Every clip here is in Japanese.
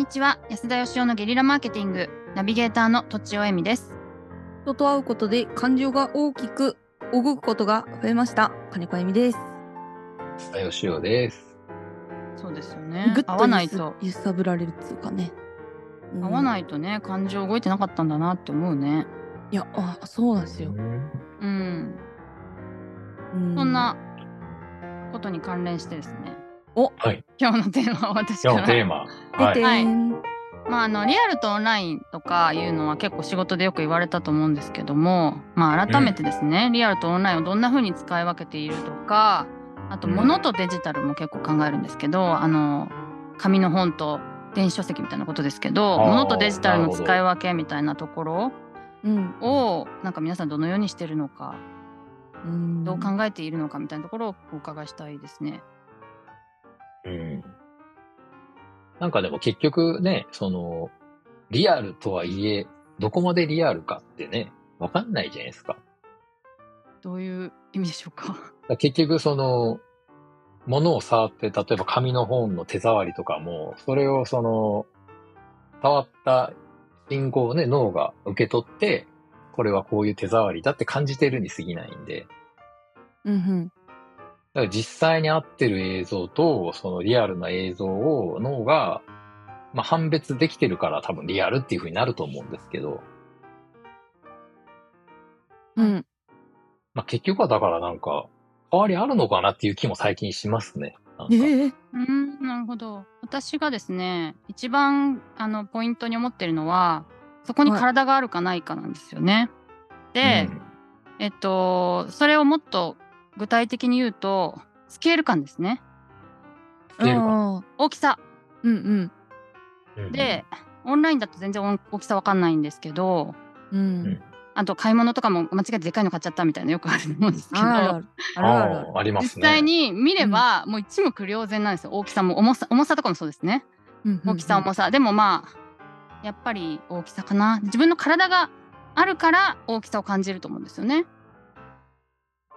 にちは。安田義雄のゲリラマーケティング。ナビゲーターのとちおえみです。人と会うことで感情が大きく動くことが増えました。金子由美です。さよしおです。そうですよね。ぐっと合わないと。揺さぶられるっつうかね、うん。合わないとね感情動いてなかったんだなって思うね。いやあそうなんですよ、うん。うん。そんなことに関連してですねおはい。今日のテーマは私今日からのテーマ。はい。ん、まああのリアルとオンラインとかいうのは結構仕事でよく言われたと思うんですけどもまあ改めてですね、リアルとオンラインをどんな風に使い分けているとかあとうん物とデジタルも結構考えるんですけど、あの紙の本と電子書籍みたいなことですけど物とデジタルの使い分けみたいなところうんをなんか皆さんどのようにしてるのかうんどう考えているのかみたいなところをお伺いしたいですね。うん。なんかでも結局ね、その、リアルとはいえ、どこまでリアルかってね、わかんないじゃないですか。どういう意味でしょうか？ら結局その、物を触って、例えば紙の本の手触りとかも、それをその、触った信号をね、脳が受け取って、これはこういう手触りだって感じてるに過ぎないんで、うんうんだから実際に合ってる映像と、そのリアルな映像を脳が、まあ、判別できてるから多分リアルっていう風になると思うんですけど、うん。まあ、結局はだからなんか、変わりあるのかなっていう気も最近しますね。えー、うんなるほど。私がですね一番あのポイントに思ってるのはそこに体があるかないかなんですよね。で、うん。えっとそれをもっと具体的に言うとスケール感ですね。大きさ。うんうん。うんで、オンラインだと全然大きさわかんないんですけどうん、うん。あと買い物とかも間違えてでかいの買っちゃったみたいなよくあると思うんですけどあるある。あるある。あるあーあります実ね。際に見れば、もう一目瞭然なんですよ。大きさも重さ重さとかもそうですね。うんうんうん。大きさ重さ、でもまあやっぱり大きさかな。自分の体があるから大きさを感じると思うんですよね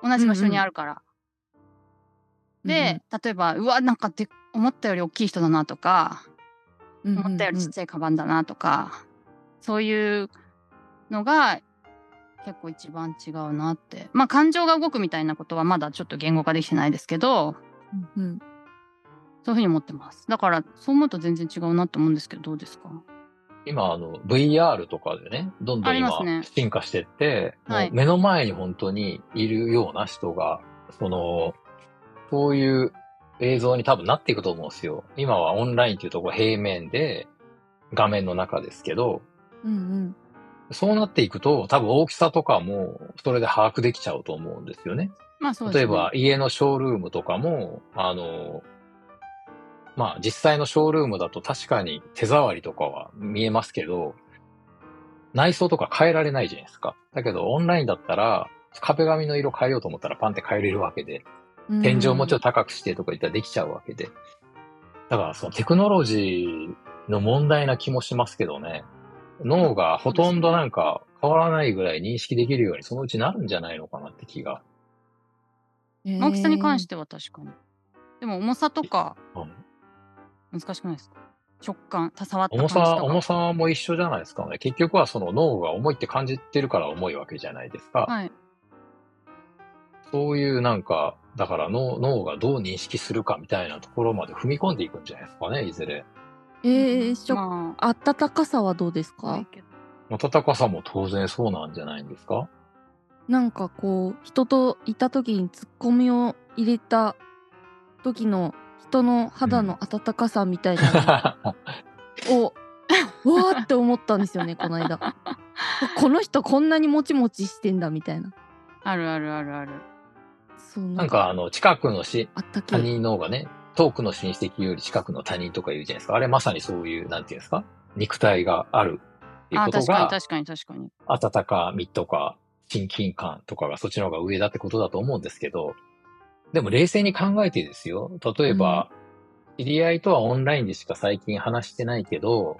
同じ場所にあるから、で、例えばうわなんかで思ったより大きい人だなとか、うんうんうん。思ったよりちっちゃいカバンだなとかそういうのが結構一番違うなって。まあ感情が動くみたいなことはまだちょっと言語化できてないですけどうんうん。そういうふうに思ってます。だからそう思うと全然違うなと思うんですけどどうですか？今、あの、VR とかでね、どんどあん今進化してって、はいもう目の前に本当にいるような人が、その、そういう映像に多分なっていくと思うんですよ。今はオンラインっていうところ平面で、画面の中ですけど、うんそうなっていくと、多分大きさとかも、それで把握できちゃうと思うんですよね。まあそうですね例えば、家のショールームとかも、あの、まあ、実際のショールームだと確かに手触りとかは見えますけど、内装とか変えられないじゃないですか。だけど、オンラインだったら、壁紙の色変えようと思ったらパンって変えれるわけで、うん天井もちょっと高くしてとか言ったらできちゃうわけで。だから、そのテクノロジーの問題な気もしますけどね。脳がほとんどなんか変わらないぐらい認識できるようにそのうちなるんじゃないのかなって気が。大きさに関してては確かにでも重さとかうん難しくないですか？食感た触った感重じとかさ、重さも一緒じゃないですかね。結局はその脳が重いって感じてるから重いわけじゃないですか。はいそういうなんか、だから脳脳がどう認識するかみたいなところまで踏み込んでいくんじゃないですかね、いずれ。えー、しょま暖かさはどうですあか暖かさも当然そうなんじゃないんですか？なんかこう人といた時にツッコミを入れた時の人の肌の温かさみたいなのを、うわ ーって思ったんですよねこの間。この人こんなにもちもちしてんだみたいな。あるあるあるある。そうなんかあの、近くのし、他人の方がね、遠くの親戚より近くの他人とか言うじゃないですか。あれまさにそういう、なんていうんですか？肉体があるっていうあことが、確かに確かに確かに。温かみとか、親近感とかがそっちの方が上だってことだと思うんですけど、でも冷静に考えてですよ。例えば、知り合いとはオンラインでしか最近話してないけど、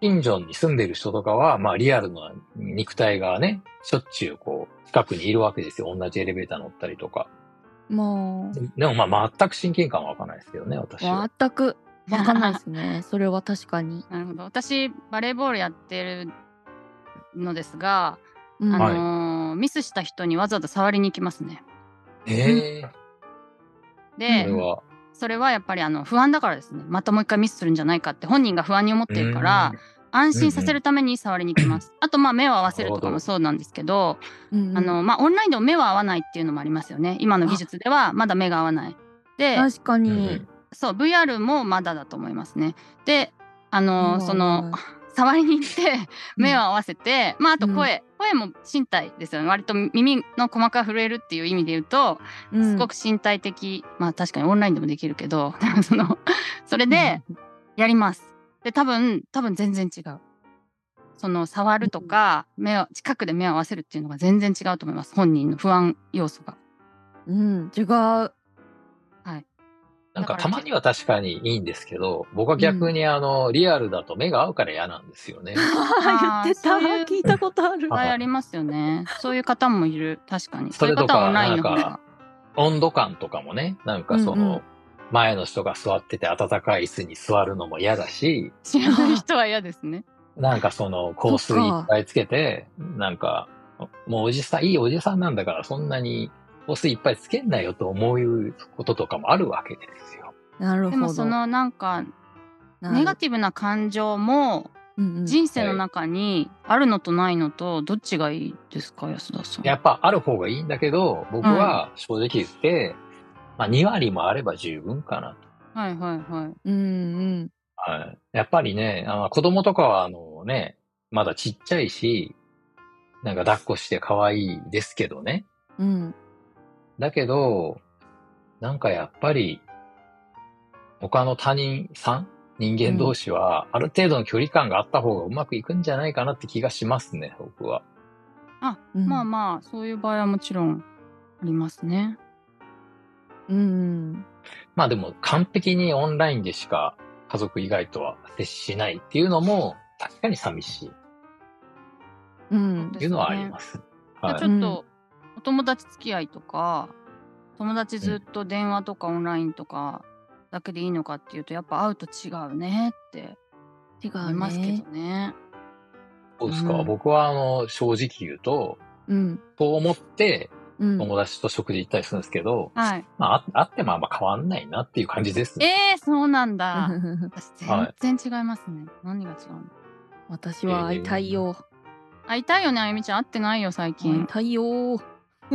近所に住んでる人とかは、まあリアルな肉体がね、しょっちゅうこう、近くにいるわけですよ。同じエレベーター乗ったりとか。までもまあ全く親近感はわかんないですけどね、私は。あ全くわかんないですね。それは確かに。なるほど。私、バレーボールやってるのですが、うんあはいのーミスした人にわざわざ触りに行きますね。ええで、それは。それはやっぱりあの不安だからですね。またもう一回ミスするんじゃないかって本人が不安に思ってるから、安心させるために触りに行きます。あと、まあ、目を合わせるとかもそうなんですけど、うんうんあの、まあ、オンラインでも目は合わないっていうのもありますよね。今の技術ではまだ目が合わない。で、確かうんに。そう、VR もまだだと思いますね。で、あの、うんその、触りに行って、目を合わせて、まあ、あと声、声も身体ですよね。割と耳の細かく震えるっていう意味で言うと、すごくく身体的、まあ確かにオンラインでもできるけど、その、それで、やります。で、多分、多分全然違う。その、触るとか、目を、近くで目を合わせるっていうのが全然違うと思います。本人の不安要素が。うん、違う。なんかたまには確かにいいんですけど、僕は逆にあの、リアルだと目が合うから嫌なんですよね。言ってた。そういう聞いたことあるいっ。ぱいありますよね。そういう方もいる。確かに。それとかなんか。温度感とかもね、なんかそうんうんの、前の人が座ってて暖かい椅子に座るのも嫌だし、知らない人は嫌ですね。なんかその香水いっぱいつけて、なんか、もうおじさん、いいおじさんなんだからそんなに香水いっぱいつけんなよと思うこととかもあるわけですよ。なるほど。でもそのなんか、ネガティブな感情もィ人生の中にあるのとないのとどっちがいいですか安田さん？やっぱある方がいいんだけど、僕は正直言って、まあ2割もあれば十分かなと。はいはいはい。うんうん。はい。やっぱりね、あの子供とかはあのね、まだちっちゃいし、なんか抱っこして可愛いですけどね。うん。だけど、なんかやっぱり、他の他人さん人間同士は、ある程度の距離感があった方がうまくいくんじゃないかなって気がしますね、僕は。うんまあまあそういう場合はもちろんありますね。うんうん。まあでも完璧にオンラインでしか家族以外とは接しないっていうのも確かに寂しいっうんていうのはあります。はいちょっとお友達付き合いとか、友達ずっと電話とかオンラインとかだけでいいのかっていうとやっぱ会うと違うねって違いますけね。どね。そうですか、うん僕はあの正直言うと、うん。そう思ってうん。友達と食事行ったりするんですけど、はい。まあああってもあんま変わんないなっていう感じです。えー、そうなんだ。私はい全然違いますね。何が違うの？私は会いたいよ。会いたいよねあゆみちゃん会ってないよ最会い近。たいよ。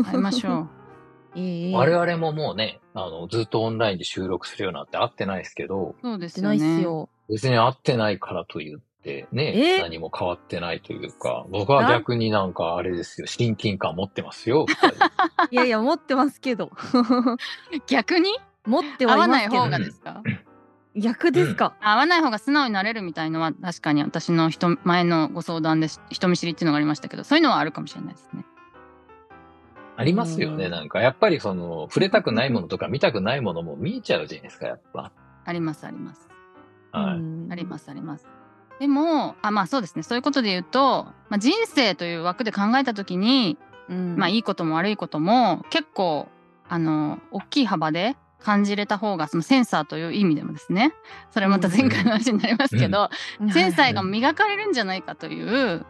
会いましょう。ええ我々ももうね、あの、ずっとオンラインで収録するようになって会ってないですけど、そうでってないっすよね。別に会ってないからと言ってね、え？何も変わってないというか、僕は逆になんかあれですよ、親近感持ってますよ。いやいや、持ってますけど。逆に？持って会わないはいますけど方がですか、逆ですか？会わない方が素直になれるみたいのは確かに私の人前のご相談でし人見知りっていうのがありましたけどそういうのはあるかもしれないですね。ありますよね、うんなんか。やっぱりその、触れたくないものとか見たくないものも見えちゃうじゃないですか、やっぱ。ありますあります。はい。うんありますあります。でもあまあそうですねそういうことで言うと、まあ、人生という枠で考えた時に、うんまあいいことも悪いことも結構あの大きい幅で感じれた方がそのセンサーという意味でもですねそれまた前回の話になりますけど、センサーが磨かれるんじゃないかという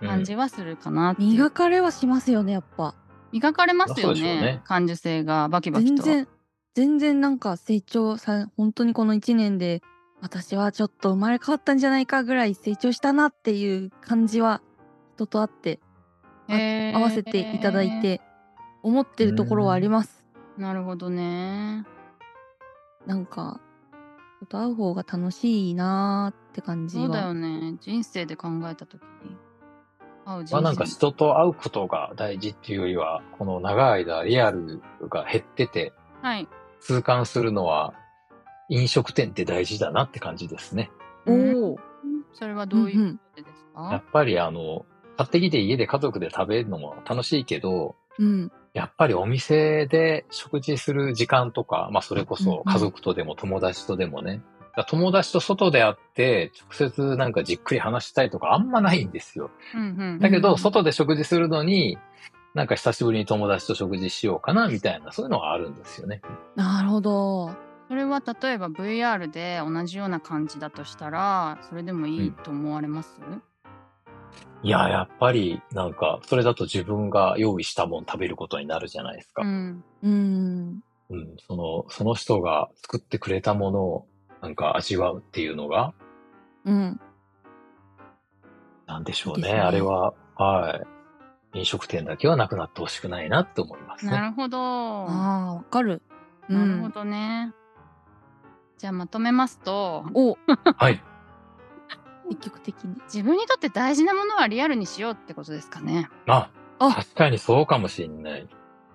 感じはするかなう、磨かれはしますよね、やっぱ。磨かれますよねね感受性がバキバキと。全然、全然なんか成長さ、本当にこの1年で、私はちょっと生まれ変わったんじゃないかぐらい成長したなっていう感じは人と会って合わせていただいて思ってるところはあります。なるほどね。なんか、人と会う方が楽しいなーって感じは。そうだよね人生で考えた時にまあなんか人と会うことが大事っていうよりは、この長い間リアルが減ってて、はい痛感するのは、飲食店って大事だなって感じですね。おお。それはどういうことですか、やっぱりあの、買ってきて家で家族で食べるのも楽しいけど、うん。やっぱりお店で食事する時間とか、まあそれこそ家族とでも友達とでもね、友達と外で会って直接なんかじっくり話したいとかあんまないんですよ。うんうんだけど、うん外で食事するのに、なんか久しぶりに友達と食事しようかなみたいな、そういうのがあるんですよね。なるほど。それは例えば VR で同じような感じだとしたらそれでもいいと思われます、いや、やっぱり、なんか、それだと自分が用意したもん食べることになるじゃないですか。うんうん。うん、その、その人が作ってくれたものを、なんか味わうっていうのが、うん。なんでしょうね。ねあれは、はい。飲食店だけはなくなってほしくないなって思いますね。なるほどああ、わかる。うなるほん。どね。じゃあまとめますとお、はい。積極的に。自分にとって大事なものはリアルにしようってことですかね。あ、あ確かにそうかもしれない。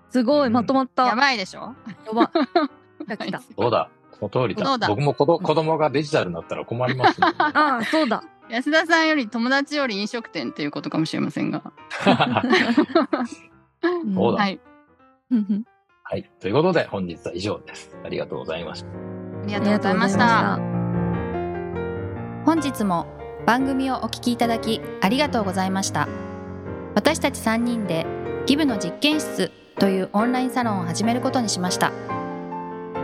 すごい、うんまとまった。やばいでしょ？やば。来た来た。そうだ。その通りだ。だ僕も子ど子供がデジタルになったら困りますね ああ、そうだ。安田さんより友達より飲食店っていうことかもしれませんが。そうだはい。うんはい。ということで、本日は以上です。ありがとうございました。ありあがとうございました。本日も番組をお聞きいただきありがとうございました私たち3人でギブの実験室というオンラインサロンを始めることにしました